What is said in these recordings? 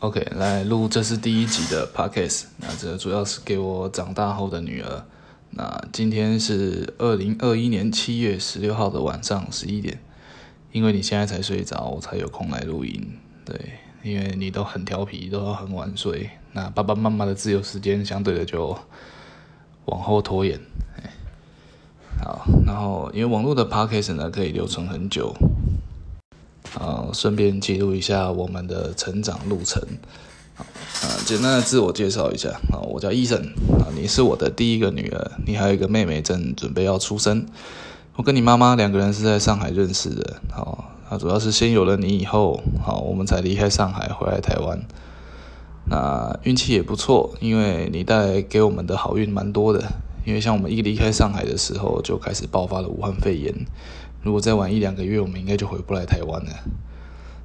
OK，来录，这是第一集的 Podcast。那这主要是给我长大后的女儿。那今天是二零二一年七月十六号的晚上十一点，因为你现在才睡着，我才有空来录音。对，因为你都很调皮，都很晚睡，那爸爸妈妈的自由时间相对的就往后拖延。好，然后因为网络的 Podcast 呢可以留存很久。啊，顺便记录一下我们的成长路程。啊，简单的自我介绍一下。啊，我叫医生。啊，你是我的第一个女儿，你还有一个妹妹正准备要出生。我跟你妈妈两个人是在上海认识的。好，那主要是先有了你以后，好，我们才离开上海回来台湾。那运气也不错，因为你带给我们的好运蛮多的。因为像我们一离开上海的时候，就开始爆发了武汉肺炎。如果再晚一两个月，我们应该就回不来台湾了。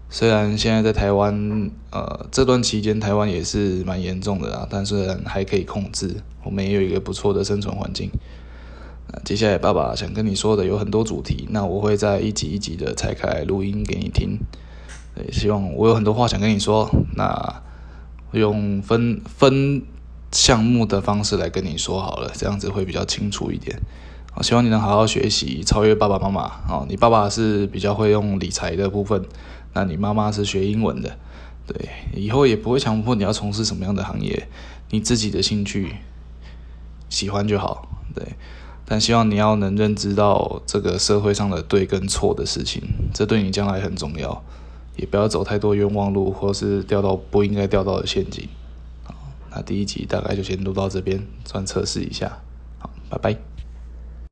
虽然现在在台湾，呃，这段期间台湾也是蛮严重的啊，但是还可以控制，我们也有一个不错的生存环境。那接下来爸爸想跟你说的有很多主题，那我会在一集一集的拆开录音给你听。对，希望我有很多话想跟你说，那用分分项目的方式来跟你说好了，这样子会比较清楚一点。好，希望你能好好学习，超越爸爸妈妈。哦，你爸爸是比较会用理财的部分，那你妈妈是学英文的。对，以后也不会强迫你要从事什么样的行业，你自己的兴趣喜欢就好。对，但希望你要能认知到这个社会上的对跟错的事情，这对你将来很重要。也不要走太多冤枉路，或是掉到不应该掉到的陷阱。好，那第一集大概就先录到这边，算测试一下。好，拜拜。